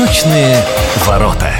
Восточные ворота.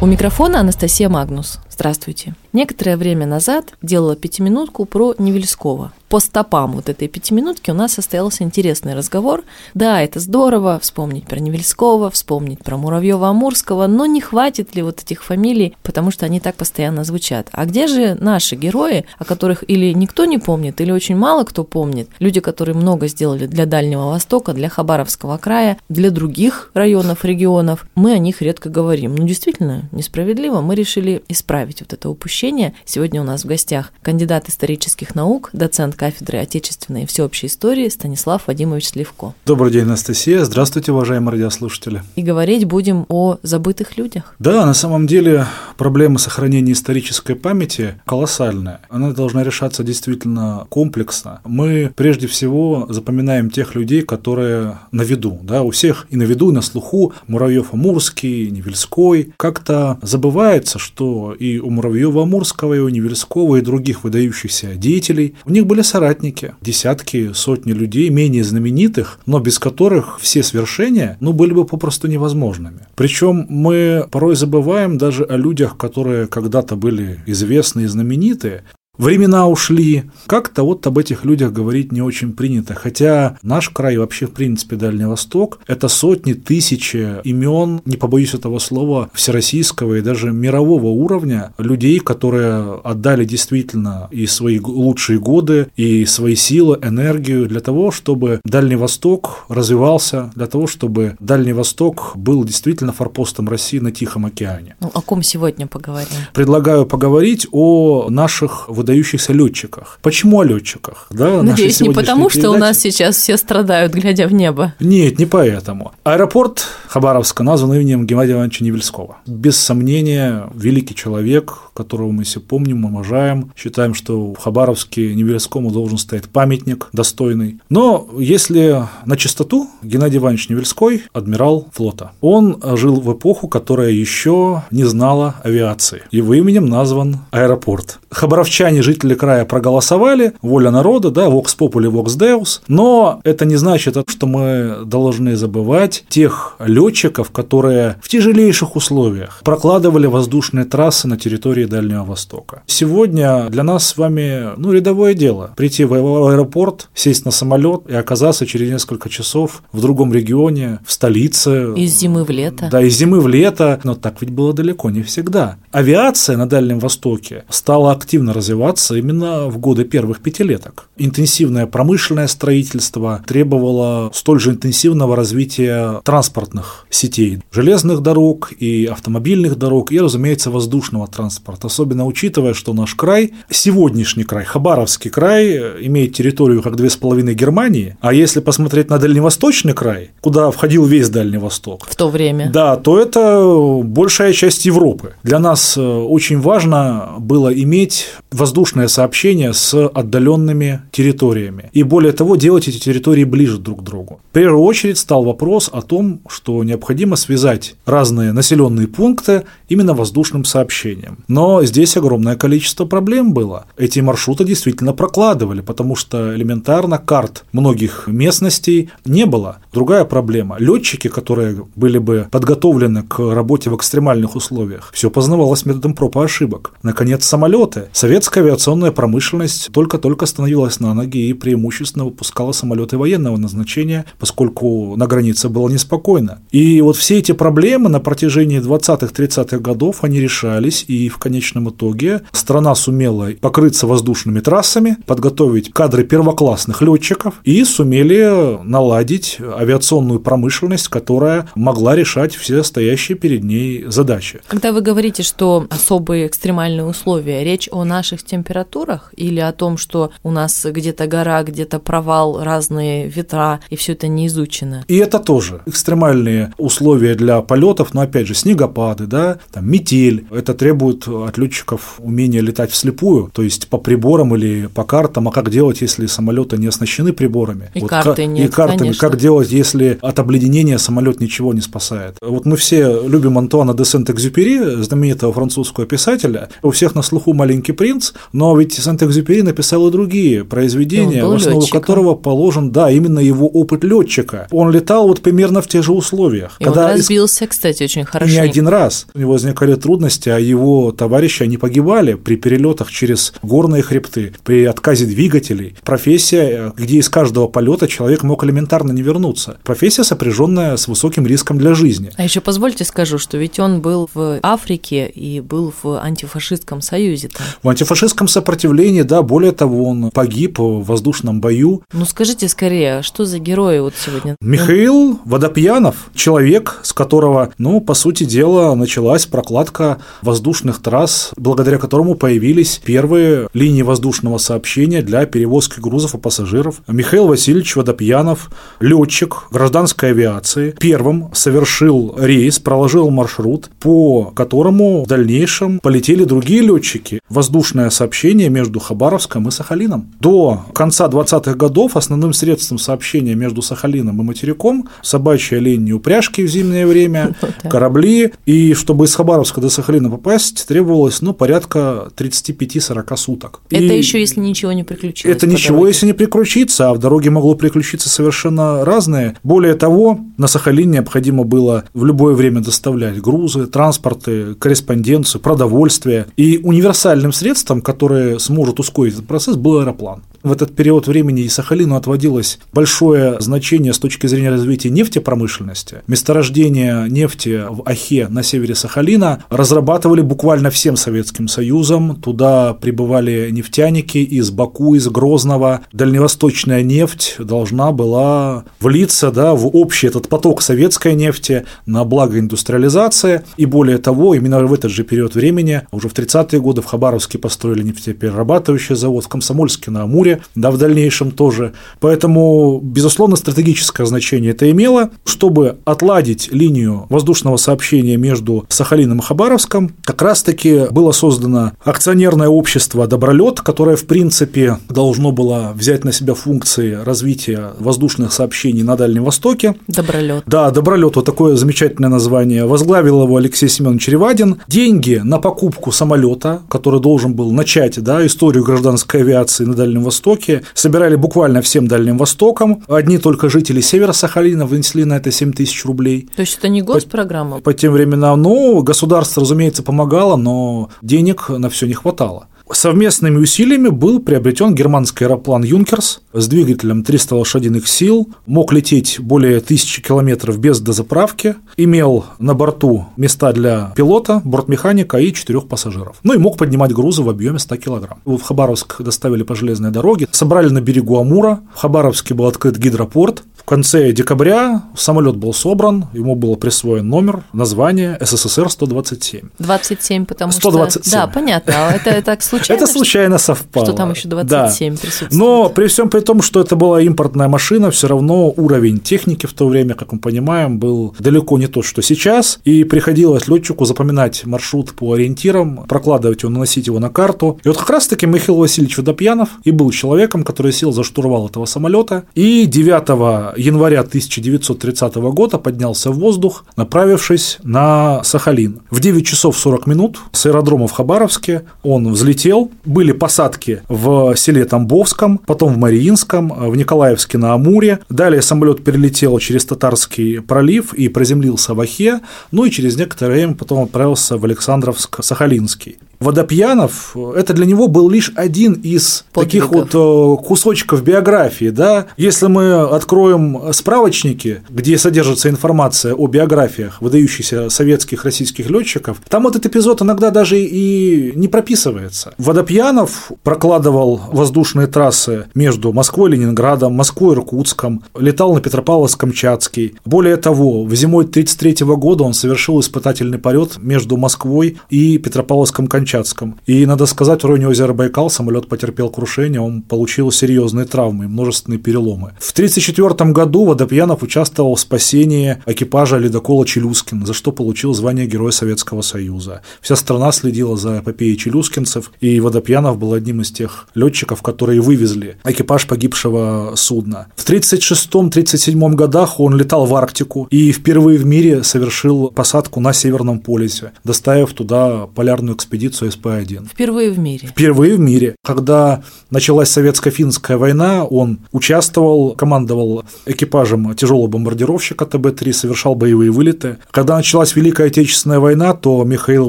У микрофона Анастасия Магнус. Здравствуйте. Некоторое время назад делала пятиминутку про Невельского по стопам вот этой пятиминутки у нас состоялся интересный разговор. Да, это здорово, вспомнить про Невельского, вспомнить про Муравьева-Амурского, но не хватит ли вот этих фамилий, потому что они так постоянно звучат. А где же наши герои, о которых или никто не помнит, или очень мало кто помнит, люди, которые много сделали для Дальнего Востока, для Хабаровского края, для других районов, регионов, мы о них редко говорим. Ну, действительно, несправедливо, мы решили исправить вот это упущение. Сегодня у нас в гостях кандидат исторических наук, доцент кафедры отечественной и всеобщей истории Станислав Вадимович Сливко. Добрый день, Анастасия. Здравствуйте, уважаемые радиослушатели. И говорить будем о забытых людях. Да, на самом деле проблема сохранения исторической памяти колоссальная. Она должна решаться действительно комплексно. Мы прежде всего запоминаем тех людей, которые на виду. Да, у всех и на виду, и на слуху Муравьев-Амурский, Невельской. Как-то забывается, что и у Муравьева-Амурского, и у Невельского, и других выдающихся деятелей у них были соратники, десятки, сотни людей, менее знаменитых, но без которых все свершения, ну, были бы попросту невозможными. Причем мы порой забываем даже о людях, которые когда-то были известны и знамениты, Времена ушли. Как-то вот об этих людях говорить не очень принято. Хотя наш край, вообще, в принципе, Дальний Восток, это сотни, тысячи имен, не побоюсь этого слова, всероссийского и даже мирового уровня людей, которые отдали действительно и свои лучшие годы, и свои силы, энергию для того, чтобы Дальний Восток развивался, для того, чтобы Дальний Восток был действительно форпостом России на Тихом океане. Ну, о ком сегодня поговорим? Предлагаю поговорить о наших выдающихся летчиках. Почему о летчиках? Да, Надеюсь, не потому, передачи? что у нас сейчас все страдают, глядя в небо. Нет, не поэтому. Аэропорт Хабаровска назван именем Геннадия Ивановича Невельского. Без сомнения, великий человек, которого мы все помним, уважаем. Считаем, что в Хабаровске Невельскому должен стоять памятник достойный. Но если на чистоту, Геннадий Иванович Невельской – адмирал флота. Он жил в эпоху, которая еще не знала авиации. Его именем назван аэропорт. Хабаровчане жители края проголосовали, воля народа, да, vox populi, vox deus, но это не значит, что мы должны забывать тех летчиков, которые в тяжелейших условиях прокладывали воздушные трассы на территории Дальнего Востока. Сегодня для нас с вами, ну, рядовое дело прийти в аэропорт, сесть на самолет и оказаться через несколько часов в другом регионе, в столице. Из зимы в лето. Да, из зимы в лето, но так ведь было далеко не всегда. Авиация на Дальнем Востоке стала активно развиваться именно в годы первых пятилеток. Интенсивное промышленное строительство требовало столь же интенсивного развития транспортных сетей, железных дорог и автомобильных дорог, и, разумеется, воздушного транспорта, особенно учитывая, что наш край, сегодняшний край, Хабаровский край, имеет территорию как две с половиной Германии, а если посмотреть на дальневосточный край, куда входил весь Дальний Восток, в то время, да, то это большая часть Европы. Для нас э, очень важно было иметь воздушное сообщение с отдаленными территориями. И более того, делать эти территории ближе друг к другу. В первую очередь стал вопрос о том, что необходимо связать разные населенные пункты именно воздушным сообщением. Но здесь огромное количество проблем было. Эти маршруты действительно прокладывали, потому что элементарно карт многих местностей не было. Другая проблема. Летчики, которые были бы подготовлены к работе в экстремальных условиях, все познавалось методом проб и ошибок. Наконец, самолеты. Советская авиационная промышленность только-только становилась на ноги и преимущественно выпускала самолеты военного назначения, поскольку на границе было неспокойно. И вот все эти проблемы на протяжении 20-30-х годов, они решались, и в конечном итоге страна сумела покрыться воздушными трассами, подготовить кадры первоклассных летчиков и сумели наладить авиационную промышленность, которая могла решать все стоящие перед ней задачи. Когда вы говорите, что особые экстремальные условия, речь о наших температурах или о том, что у нас где-то гора, где-то провал, разные ветра, и все это не изучено? И это тоже экстремальные условия для полетов, но опять же снегопады, да, там метель. Это требует от летчиков умения летать вслепую, то есть по приборам или по картам. А как делать, если самолеты не оснащены приборами? И вот карты нет, И картами. Конечно. Как делать, если от обледенения самолет ничего не спасает? Вот мы все любим Антуана де Сент-Экзюпери, знаменитого французского писателя. У всех на слуху «Маленький принц», но ведь Сант-Экзюпери написал и другие произведения, в основу летчиком. которого положен, да, именно его опыт летчика. Он летал вот примерно в тех же условиях. Условиях. И когда он разбился, кстати, очень хорошо. Не один раз. У него возникали трудности, а его товарищи, они погибали при перелетах через горные хребты, при отказе двигателей. Профессия, где из каждого полета человек мог элементарно не вернуться. Профессия, сопряженная с высоким риском для жизни. А еще позвольте скажу, что ведь он был в Африке и был в антифашистском союзе. -то. В антифашистском сопротивлении, да, более того, он погиб в воздушном бою. Ну скажите скорее, а что за герои вот сегодня? Михаил Водопьянов, человек, с которого, ну, по сути дела, началась прокладка воздушных трасс, благодаря которому появились первые линии воздушного сообщения для перевозки грузов и пассажиров. Михаил Васильевич Водопьянов, летчик гражданской авиации, первым совершил рейс, проложил маршрут, по которому в дальнейшем полетели другие летчики. Воздушное сообщение между Хабаровском и Сахалином. До конца 20-х годов основным средством сообщения между Сахалином и материком собачьи оленьи упряжки в зимнее время, корабли. И чтобы из Хабаровска до Сахалина попасть, требовалось ну, порядка 35-40 суток. Это и еще если ничего не приключилось. Это ничего, дороге. если не приключиться, а в дороге могло приключиться совершенно разные. Более того, на Сахалин необходимо было в любое время доставлять грузы, транспорты, корреспонденцию, продовольствие. И универсальным средством, которое сможет ускорить этот процесс, был аэроплан. В этот период времени и Сахалину отводилось большое значение с точки зрения развития нефтепромышленности. Месторождение нефти в Ахе на севере Сахалина разрабатывали буквально всем Советским Союзом. Туда прибывали нефтяники из Баку, из Грозного. Дальневосточная нефть должна была влиться да, в общий этот поток советской нефти на благо индустриализации. И более того, именно в этот же период времени, уже в 30-е годы в Хабаровске построили нефтеперерабатывающий завод, в Комсомольске на Амуре да, в дальнейшем тоже. Поэтому, безусловно, стратегическое значение это имело. Чтобы отладить линию воздушного сообщения между Сахалином и Хабаровском, как раз-таки было создано акционерное общество «Добролет», которое, в принципе, должно было взять на себя функции развития воздушных сообщений на Дальнем Востоке. Добролет. Да, Добролет, вот такое замечательное название. Возглавил его Алексей Семенович Ревадин. Деньги на покупку самолета, который должен был начать да, историю гражданской авиации на Дальнем Востоке, Востоке, собирали буквально всем Дальним Востоком. Одни только жители Севера Сахалина внесли на это 7 тысяч рублей. То есть это не госпрограмма? По, по тем временам, ну, государство, разумеется, помогало, но денег на все не хватало. Совместными усилиями был приобретен германский аэроплан «Юнкерс» с двигателем 300 лошадиных сил, мог лететь более тысячи километров без дозаправки, имел на борту места для пилота, бортмеханика и четырех пассажиров. Ну и мог поднимать грузы в объеме 100 килограмм. В Хабаровск доставили по железной дороге, собрали на берегу Амура, в Хабаровске был открыт гидропорт, в конце декабря самолет был собран, ему было присвоен номер, название СССР-127. 27, потому 127. что... Да, понятно, а это так случайно? Это случайно совпало. Что там еще 27 да. присутствует. Но при всем при том, что это была импортная машина, все равно уровень техники в то время, как мы понимаем, был далеко не тот, что сейчас, и приходилось летчику запоминать маршрут по ориентирам, прокладывать его, наносить его на карту. И вот как раз-таки Михаил Васильевич Водопьянов и был человеком, который сел за штурвал этого самолета, и 9 января 1930 года поднялся в воздух, направившись на Сахалин. В 9 часов 40 минут с аэродрома в Хабаровске он взлетел. Были посадки в селе Тамбовском, потом в Мариинском, в Николаевске на Амуре. Далее самолет перелетел через Татарский пролив и приземлился в Ахе, ну и через некоторое время потом отправился в Александровск-Сахалинский. Водопьянов – это для него был лишь один из Подвигов. таких вот э, кусочков биографии. Да? Если мы откроем справочники, где содержится информация о биографиях выдающихся советских российских летчиков, там этот эпизод иногда даже и не прописывается. Водопьянов прокладывал воздушные трассы между Москвой и Ленинградом, Москвой и Иркутском, летал на Петропавловск-Камчатский. Более того, в зимой 1933 года он совершил испытательный полет между Москвой и Петропавловском-Камчатским Камчатском. И, надо сказать, в районе озера Байкал самолет потерпел крушение, он получил серьезные травмы, множественные переломы. В 1934 году Водопьянов участвовал в спасении экипажа ледокола «Челюскин», за что получил звание Героя Советского Союза. Вся страна следила за эпопеей челюскинцев, и Водопьянов был одним из тех летчиков, которые вывезли экипаж погибшего судна. В 1936-1937 годах он летал в Арктику и впервые в мире совершил посадку на Северном полюсе, доставив туда полярную экспедицию корпуса СП-1. Впервые в мире. Впервые в мире. Когда началась советско-финская война, он участвовал, командовал экипажем тяжелого бомбардировщика ТБ-3, совершал боевые вылеты. Когда началась Великая Отечественная война, то Михаил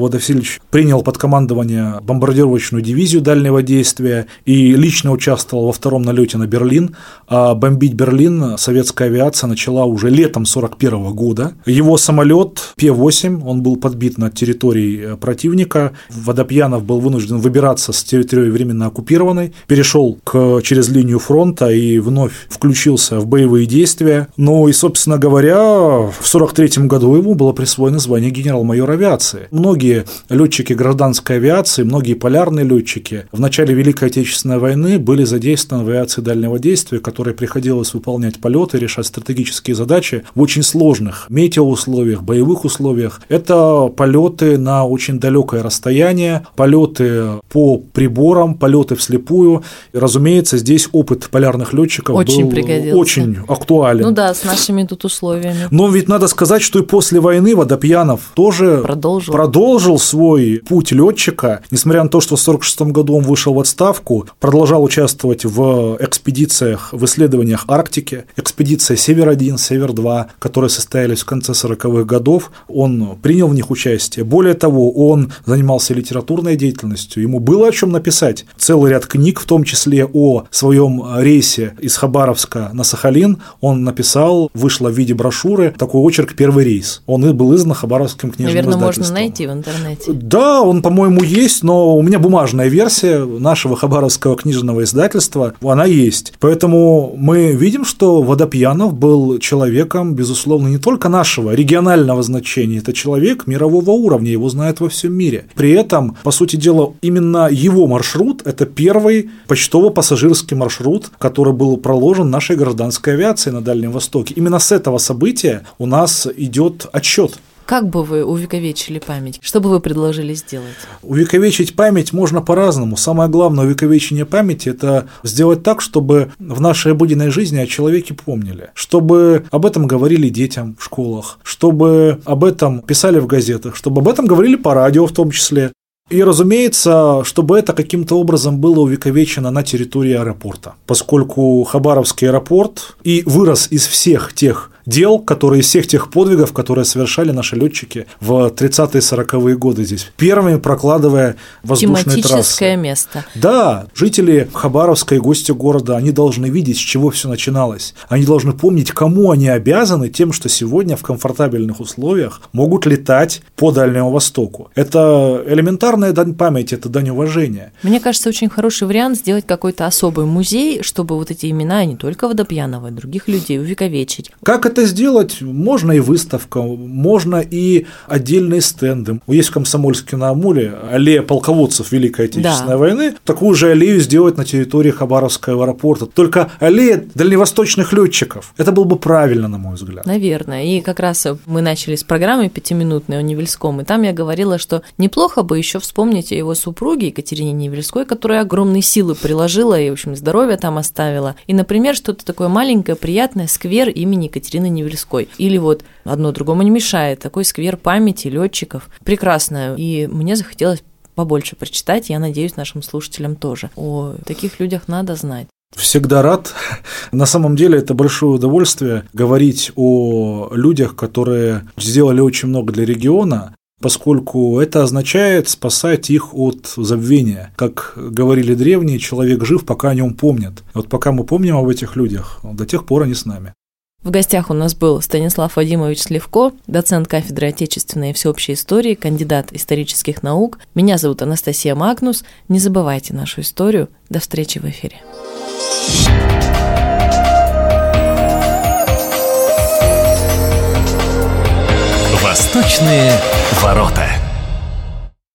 Водовсильевич принял под командование бомбардировочную дивизию дальнего действия и лично участвовал во втором налете на Берлин. А бомбить Берлин советская авиация начала уже летом 1941 года. Его самолет П-8, он был подбит на территории противника. Водопьянов был вынужден выбираться с территории временно оккупированной, перешел к, через линию фронта и вновь включился в боевые действия. Ну и, собственно говоря, в 1943 году ему было присвоено звание генерал-майор авиации. Многие летчики гражданской авиации, многие полярные летчики в начале Великой Отечественной войны были задействованы в авиации дальнего действия, которой приходилось выполнять полеты, решать стратегические задачи в очень сложных метеоусловиях, боевых условиях. Это полеты на очень далекое расстояние, полеты по приборам, полеты вслепую. И, разумеется, здесь опыт полярных летчиков очень был пригодился. очень актуален. Ну да, с нашими тут условиями. Но ведь надо сказать, что и после войны Водопьянов тоже Продолжил. продолжил свой путь летчика, несмотря на то, что в 1946 году он вышел в отставку, продолжал участвовать в экспедициях, в исследованиях Арктики, экспедиция Север-1, Север-2, которые состоялись в конце 40-х годов, он принял в них участие. Более того, он занимался литературной деятельностью, ему было о чем написать. Целый ряд книг, в том числе о своем рейсе из Хабаровска на Сахалин, он написал, вышло в виде брошюры, такой очерк «Первый рейс». Он и был издан Хабаровским книжным Наверное, можно найти в интернете. Да, он, по-моему, есть, но у меня бумажная версия нашего хабаровского книжного издательства, она есть. Поэтому мы видим, что Водопьянов был человеком, безусловно, не только нашего регионального значения, это человек мирового уровня, его знают во всем мире. При этом, по сути дела, именно его маршрут – это первый почтово-пассажирский маршрут, который был проложен нашей гражданской авиацией на Дальнем Востоке. Именно с этого события у нас идет отчет. Как бы вы увековечили память? Что бы вы предложили сделать? Увековечить память можно по-разному. Самое главное увековечение памяти – это сделать так, чтобы в нашей обыденной жизни о человеке помнили, чтобы об этом говорили детям в школах, чтобы об этом писали в газетах, чтобы об этом говорили по радио в том числе. И, разумеется, чтобы это каким-то образом было увековечено на территории аэропорта, поскольку Хабаровский аэропорт и вырос из всех тех дел, которые из всех тех подвигов, которые совершали наши летчики в 30-е 40-е годы здесь, первыми прокладывая воздушные Тематическое трассы. место. Да, жители Хабаровска и гости города, они должны видеть, с чего все начиналось. Они должны помнить, кому они обязаны тем, что сегодня в комфортабельных условиях могут летать по Дальнему Востоку. Это элементарная дань памяти, это дань уважения. Мне кажется, очень хороший вариант сделать какой-то особый музей, чтобы вот эти имена, не только Водопьянова, и других людей увековечить. Как это сделать? Можно и выставка, можно и отдельные стенды. Есть в Комсомольске на Амуре аллея полководцев Великой Отечественной Да. войны. Такую же аллею сделать на территории Хабаровского аэропорта. Только аллея дальневосточных летчиков. Это было бы правильно, на мой взгляд. Наверное. И как раз мы начали с программы пятиминутной о Невельском, и там я говорила, что неплохо бы еще вспомнить о его супруге Екатерине Невельской, которая огромные силы приложила и, в общем, здоровье там оставила. И, например, что-то такое маленькое, приятное, сквер имени Екатерины Невельской. Или вот одно другому не мешает, такой сквер памяти летчиков. Прекрасно. И мне захотелось побольше прочитать, я надеюсь, нашим слушателям тоже. О таких людях надо знать. Всегда рад. На самом деле это большое удовольствие говорить о людях, которые сделали очень много для региона, поскольку это означает спасать их от забвения. Как говорили древние, человек жив, пока о нем помнят. Вот пока мы помним об этих людях, до тех пор они с нами. В гостях у нас был Станислав Вадимович Сливко, доцент кафедры отечественной и всеобщей истории, кандидат исторических наук. Меня зовут Анастасия Магнус. Не забывайте нашу историю. До встречи в эфире. Восточные ворота.